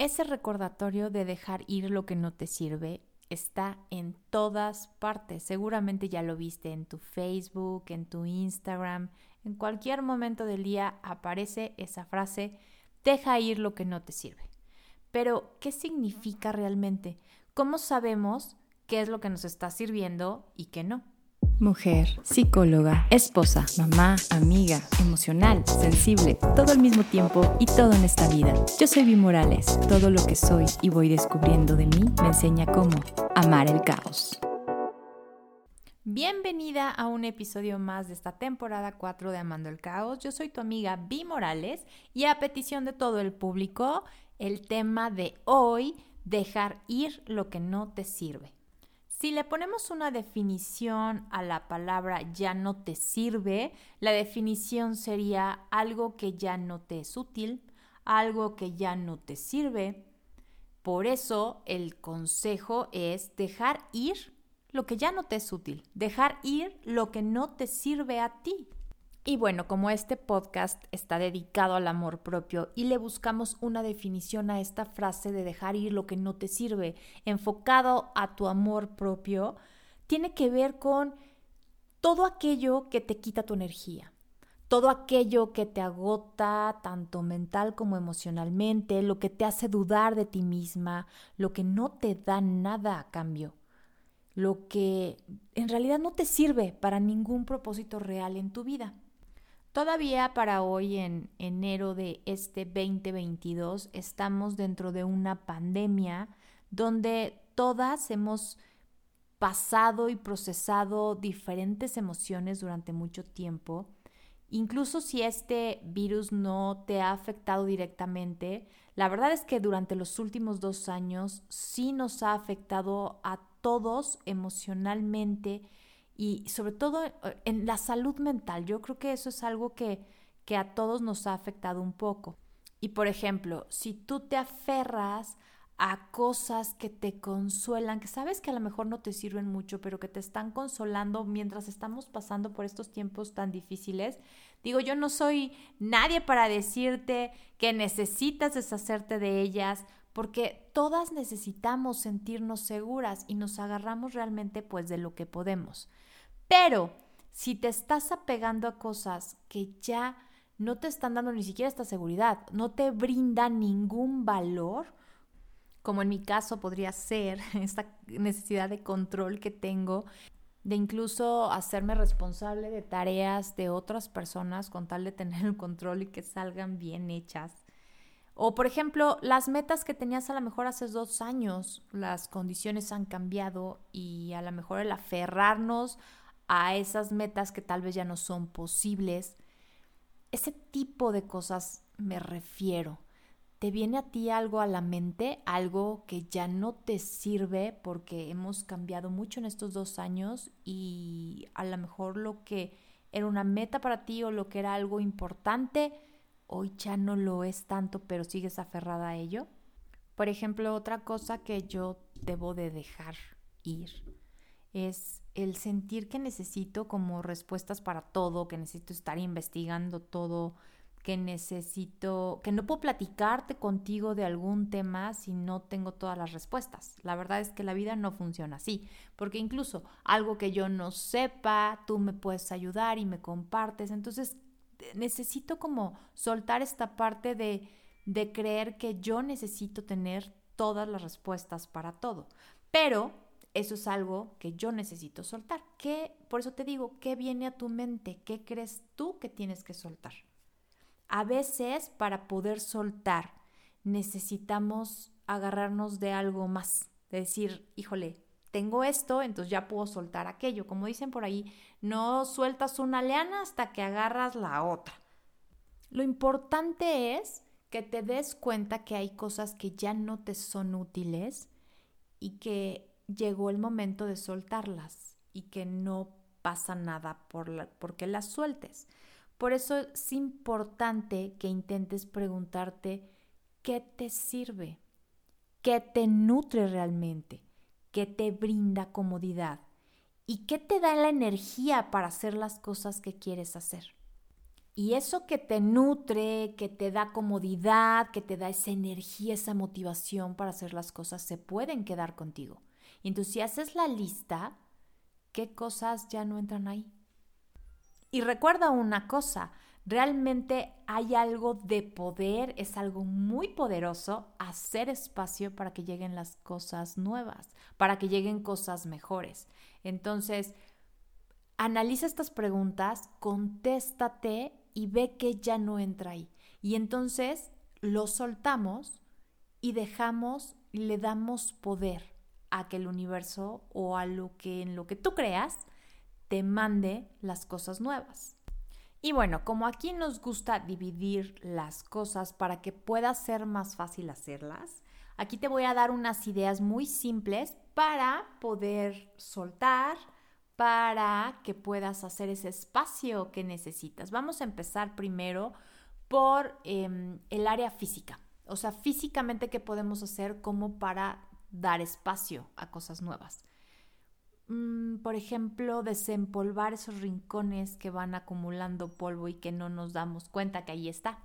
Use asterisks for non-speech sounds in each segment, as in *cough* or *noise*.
Ese recordatorio de dejar ir lo que no te sirve está en todas partes. Seguramente ya lo viste en tu Facebook, en tu Instagram. En cualquier momento del día aparece esa frase, deja ir lo que no te sirve. Pero, ¿qué significa realmente? ¿Cómo sabemos qué es lo que nos está sirviendo y qué no? Mujer, psicóloga, esposa, mamá, amiga, emocional, sensible, todo al mismo tiempo y todo en esta vida. Yo soy Vi Morales. Todo lo que soy y voy descubriendo de mí me enseña cómo amar el caos. Bienvenida a un episodio más de esta temporada 4 de Amando el Caos. Yo soy tu amiga Vi Morales y a petición de todo el público, el tema de hoy, dejar ir lo que no te sirve. Si le ponemos una definición a la palabra ya no te sirve, la definición sería algo que ya no te es útil, algo que ya no te sirve. Por eso el consejo es dejar ir lo que ya no te es útil, dejar ir lo que no te sirve a ti. Y bueno, como este podcast está dedicado al amor propio y le buscamos una definición a esta frase de dejar ir lo que no te sirve, enfocado a tu amor propio, tiene que ver con todo aquello que te quita tu energía, todo aquello que te agota tanto mental como emocionalmente, lo que te hace dudar de ti misma, lo que no te da nada a cambio, lo que en realidad no te sirve para ningún propósito real en tu vida. Todavía para hoy, en enero de este 2022, estamos dentro de una pandemia donde todas hemos pasado y procesado diferentes emociones durante mucho tiempo. Incluso si este virus no te ha afectado directamente, la verdad es que durante los últimos dos años sí nos ha afectado a todos emocionalmente y sobre todo eh, en la salud mental. Yo creo que eso es algo que, que a todos nos ha afectado un poco. Y por ejemplo, si tú te aferras a cosas que te consuelan, que sabes que a lo mejor no te sirven mucho, pero que te están consolando mientras estamos pasando por estos tiempos tan difíciles. Digo, yo no soy nadie para decirte que necesitas deshacerte de ellas, porque todas necesitamos sentirnos seguras y nos agarramos realmente pues de lo que podemos. Pero si te estás apegando a cosas que ya no te están dando ni siquiera esta seguridad, no te brindan ningún valor, como en mi caso podría ser *laughs* esta necesidad de control que tengo, de incluso hacerme responsable de tareas de otras personas con tal de tener el control y que salgan bien hechas. O por ejemplo, las metas que tenías a lo mejor hace dos años, las condiciones han cambiado y a lo mejor el aferrarnos a esas metas que tal vez ya no son posibles. Ese tipo de cosas me refiero. ¿Te viene a ti algo a la mente, algo que ya no te sirve porque hemos cambiado mucho en estos dos años y a lo mejor lo que era una meta para ti o lo que era algo importante, hoy ya no lo es tanto, pero sigues aferrada a ello? Por ejemplo, otra cosa que yo debo de dejar ir es el sentir que necesito como respuestas para todo, que necesito estar investigando todo, que necesito, que no puedo platicarte contigo de algún tema si no tengo todas las respuestas. La verdad es que la vida no funciona así, porque incluso algo que yo no sepa, tú me puedes ayudar y me compartes. Entonces, necesito como soltar esta parte de, de creer que yo necesito tener todas las respuestas para todo. Pero eso es algo que yo necesito soltar. ¿Qué, por eso te digo, ¿qué viene a tu mente? ¿Qué crees tú que tienes que soltar? A veces para poder soltar necesitamos agarrarnos de algo más, de decir, híjole, tengo esto, entonces ya puedo soltar aquello. Como dicen por ahí, no sueltas una leana hasta que agarras la otra. Lo importante es que te des cuenta que hay cosas que ya no te son útiles y que llegó el momento de soltarlas y que no pasa nada por porque las sueltes. Por eso es importante que intentes preguntarte qué te sirve, qué te nutre realmente, qué te brinda comodidad y qué te da la energía para hacer las cosas que quieres hacer. Y eso que te nutre, que te da comodidad, que te da esa energía, esa motivación para hacer las cosas, se pueden quedar contigo. Y entonces si haces la lista, ¿qué cosas ya no entran ahí? Y recuerda una cosa, realmente hay algo de poder, es algo muy poderoso hacer espacio para que lleguen las cosas nuevas, para que lleguen cosas mejores. Entonces, analiza estas preguntas, contéstate y ve que ya no entra ahí. Y entonces lo soltamos y dejamos, le damos poder a que el universo o a lo que en lo que tú creas te mande las cosas nuevas. Y bueno, como aquí nos gusta dividir las cosas para que pueda ser más fácil hacerlas, aquí te voy a dar unas ideas muy simples para poder soltar, para que puedas hacer ese espacio que necesitas. Vamos a empezar primero por em, el área física. O sea, físicamente, ¿qué podemos hacer como para dar espacio a cosas nuevas? Mm, por ejemplo, desempolvar esos rincones que van acumulando polvo y que no nos damos cuenta que ahí está.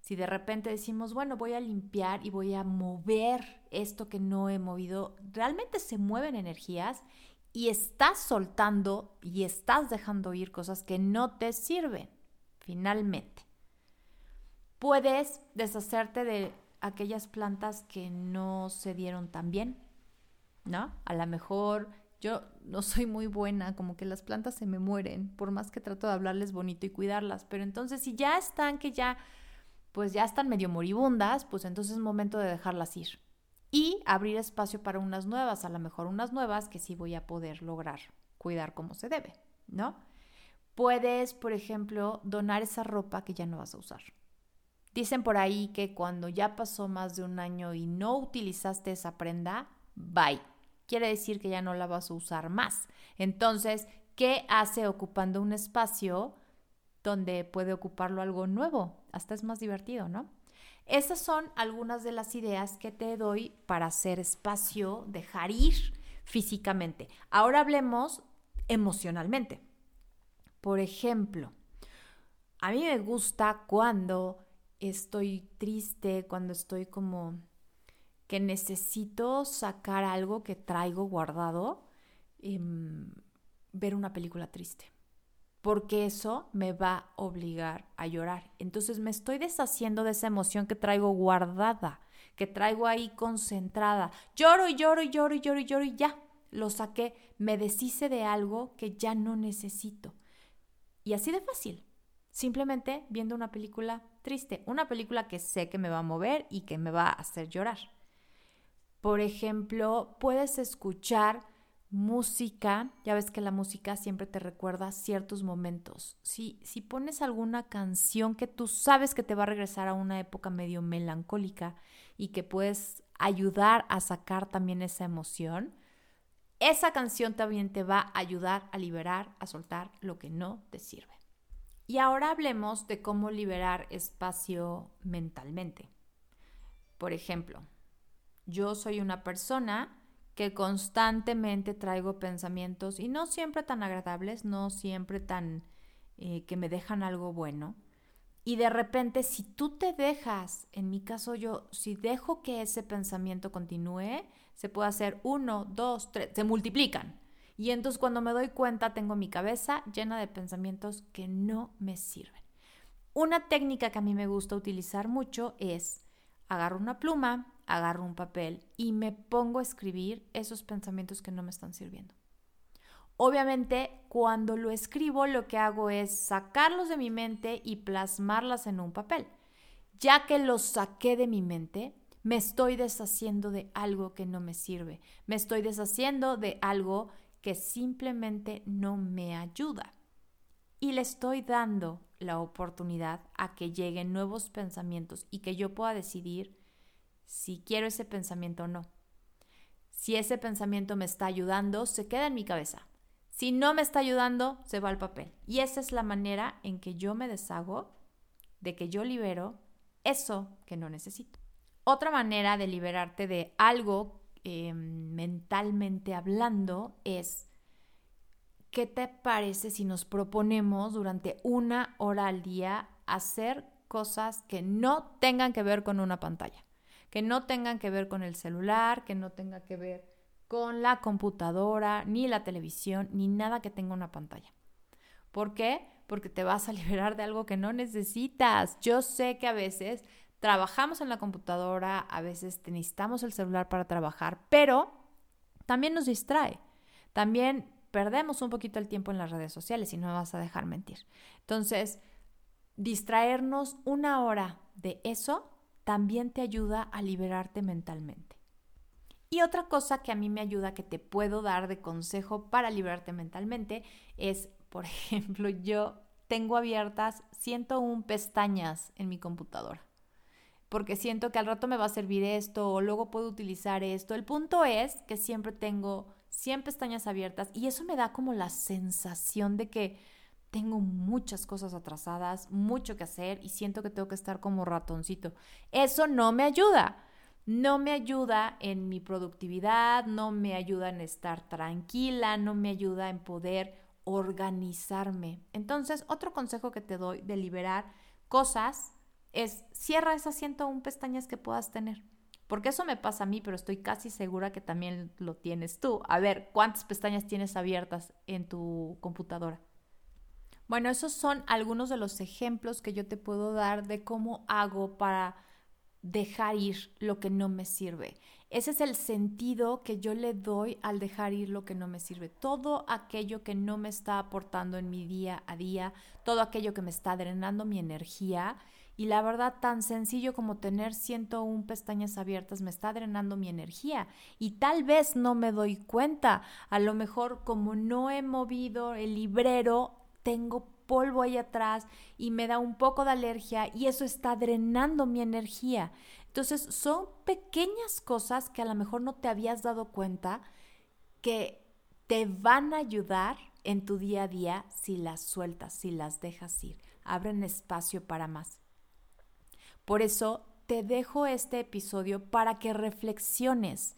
Si de repente decimos, bueno, voy a limpiar y voy a mover esto que no he movido, realmente se mueven energías y estás soltando y estás dejando ir cosas que no te sirven, finalmente. Puedes deshacerte de aquellas plantas que no se dieron tan bien, ¿no? A lo mejor yo no soy muy buena, como que las plantas se me mueren, por más que trato de hablarles bonito y cuidarlas, pero entonces si ya están que ya, pues ya están medio moribundas, pues entonces es momento de dejarlas ir y abrir espacio para unas nuevas, a lo mejor unas nuevas que sí voy a poder lograr cuidar como se debe, ¿no? Puedes, por ejemplo, donar esa ropa que ya no vas a usar. Dicen por ahí que cuando ya pasó más de un año y no utilizaste esa prenda, bye. Quiere decir que ya no la vas a usar más. Entonces, ¿qué hace ocupando un espacio donde puede ocuparlo algo nuevo? Hasta es más divertido, ¿no? Esas son algunas de las ideas que te doy para hacer espacio, dejar ir físicamente. Ahora hablemos emocionalmente. Por ejemplo, a mí me gusta cuando estoy triste, cuando estoy como que necesito sacar algo que traigo guardado, em, ver una película triste porque eso me va a obligar a llorar. Entonces me estoy deshaciendo de esa emoción que traigo guardada, que traigo ahí concentrada. Lloro y lloro y lloro y lloro y lloro y ya, lo saqué, me deshice de algo que ya no necesito. Y así de fácil, simplemente viendo una película triste, una película que sé que me va a mover y que me va a hacer llorar. Por ejemplo, puedes escuchar música, ya ves que la música siempre te recuerda ciertos momentos. Si, si pones alguna canción que tú sabes que te va a regresar a una época medio melancólica y que puedes ayudar a sacar también esa emoción, esa canción también te va a ayudar a liberar, a soltar lo que no te sirve. Y ahora hablemos de cómo liberar espacio mentalmente. Por ejemplo, yo soy una persona que constantemente traigo pensamientos y no siempre tan agradables, no siempre tan eh, que me dejan algo bueno. Y de repente, si tú te dejas, en mi caso yo, si dejo que ese pensamiento continúe, se puede hacer uno, dos, tres, se multiplican. Y entonces cuando me doy cuenta, tengo mi cabeza llena de pensamientos que no me sirven. Una técnica que a mí me gusta utilizar mucho es agarro una pluma, agarro un papel y me pongo a escribir esos pensamientos que no me están sirviendo. Obviamente, cuando lo escribo, lo que hago es sacarlos de mi mente y plasmarlas en un papel. Ya que los saqué de mi mente, me estoy deshaciendo de algo que no me sirve. Me estoy deshaciendo de algo que simplemente no me ayuda. Y le estoy dando la oportunidad a que lleguen nuevos pensamientos y que yo pueda decidir si quiero ese pensamiento o no. Si ese pensamiento me está ayudando, se queda en mi cabeza. Si no me está ayudando, se va al papel. Y esa es la manera en que yo me deshago, de que yo libero eso que no necesito. Otra manera de liberarte de algo eh, mentalmente hablando es ¿qué te parece si nos proponemos durante una hora al día hacer cosas que no tengan que ver con una pantalla? Que no tengan que ver con el celular, que no tenga que ver con la computadora, ni la televisión, ni nada que tenga una pantalla. ¿Por qué? Porque te vas a *laughs* liberar de algo que no necesitas. Yo sé que a veces trabajamos en la computadora, a veces necesitamos el celular para trabajar, pero también nos distrae. También perdemos un poquito el tiempo en las redes sociales y no me vas a dejar mentir. Entonces, distraernos una hora de eso también te ayuda a liberarte mentalmente. Y otra cosa que a mí me ayuda, que te puedo dar de consejo para liberarte mentalmente, es, por *laughs* ejemplo, yo tengo abiertas 101 pestañas en mi computadora. Porque siento que al rato me va a servir esto o luego puedo utilizar esto. El punto es que siempre tengo 100 pestañas abiertas y eso me da como la sensación de que tengo muchas cosas atrasadas, mucho que hacer y siento que tengo que estar como ratoncito. Eso no me ayuda. No me ayuda en mi productividad, no me ayuda en estar tranquila, no me ayuda en poder organizarme. Entonces, otro consejo que te doy de liberar cosas es cierra esas 101 pestañas que puedas tener. Porque eso me pasa a mí, pero estoy casi segura que también lo tienes tú. A ver, ¿cuántas pestañas tienes abiertas en tu computadora? Bueno, esos son algunos de los ejemplos que yo te puedo dar de cómo hago para dejar ir lo que no me sirve. Ese es el sentido que yo le doy al dejar ir lo que no me sirve. Todo aquello que no me está aportando en mi día a día, todo aquello que me está drenando mi energía, y la verdad, tan sencillo como tener 101 pestañas abiertas me está drenando mi energía. Y tal vez no me doy cuenta. A lo mejor como no he movido el librero, tengo polvo ahí atrás y me da un poco de alergia y eso está drenando mi energía. Entonces son pequeñas cosas que a lo mejor no te habías dado cuenta que te van a ayudar en tu día a día si las sueltas, si las dejas ir. Abren espacio para más. Por eso te dejo este episodio para que reflexiones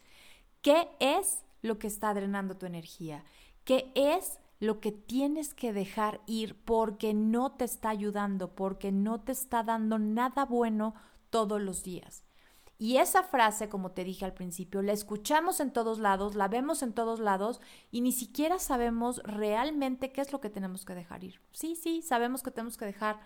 qué es lo que está drenando tu energía, qué es lo que tienes que dejar ir porque no te está ayudando, porque no te está dando nada bueno todos los días. Y esa frase, como te dije al principio, la escuchamos en todos lados, la vemos en todos lados y ni siquiera sabemos realmente qué es lo que tenemos que dejar ir. Sí, sí, sabemos que tenemos que dejar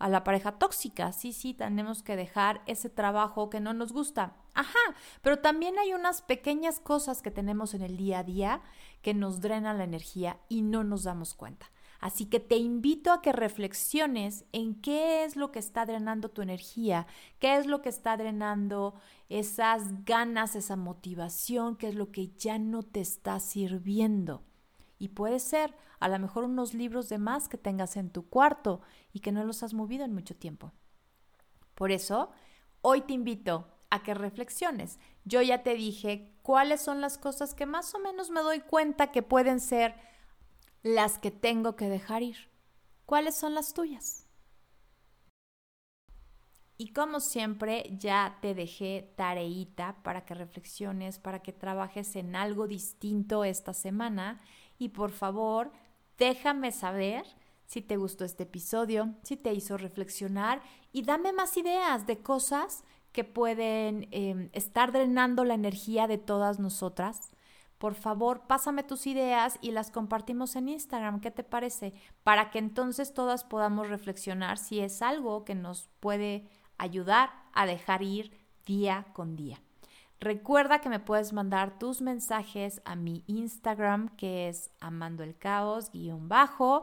a la pareja tóxica. Sí, sí, tenemos que dejar ese trabajo que no nos gusta. Ajá, pero también hay unas pequeñas cosas que tenemos en el día a día que nos drenan la energía y no nos damos cuenta. Así que te invito a que reflexiones en qué es lo que está drenando tu energía, qué es lo que está drenando esas ganas, esa motivación, qué es lo que ya no te está sirviendo. Y puede ser a lo mejor unos libros de más que tengas en tu cuarto y que no los has movido en mucho tiempo. Por eso, hoy te invito a que reflexiones. Yo ya te dije cuáles son las cosas que más o menos me doy cuenta que pueden ser las que tengo que dejar ir. ¿Cuáles son las tuyas? Y como siempre, ya te dejé tareita para que reflexiones, para que trabajes en algo distinto esta semana y por favor déjame saber si te gustó este episodio, si te hizo reflexionar y dame más ideas de cosas que pueden em, estar drenando la energía de todas nosotras. Por favor, pásame tus ideas y las compartimos en Instagram. ¿Qué te parece? Para que entonces todas podamos reflexionar si es algo que nos puede ayudar a dejar ir día con día. Recuerda que me puedes mandar tus mensajes a mi Instagram, que es amando el caos bajo,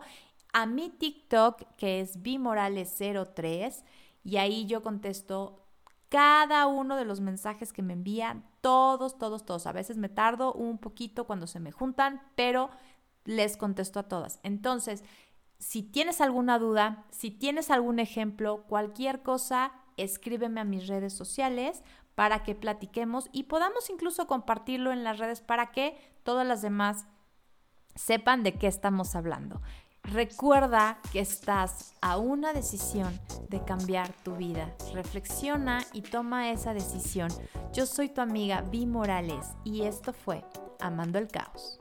a mi TikTok, que es bimorales03, y ahí yo contesto cada uno de los mensajes que me envían, todos, todos, todos. A veces me tardo un poquito cuando se me juntan, pero les contesto a todas. Entonces, si tienes alguna duda, si tienes algún ejemplo, cualquier cosa, escríbeme a mis redes sociales para que platiquemos y podamos incluso compartirlo en las redes para que todas las demás sepan de qué estamos hablando. Recuerda que estás a una decisión de cambiar tu vida. Reflexiona y toma esa decisión. Yo soy tu amiga Vi Morales y esto fue Amando el Caos.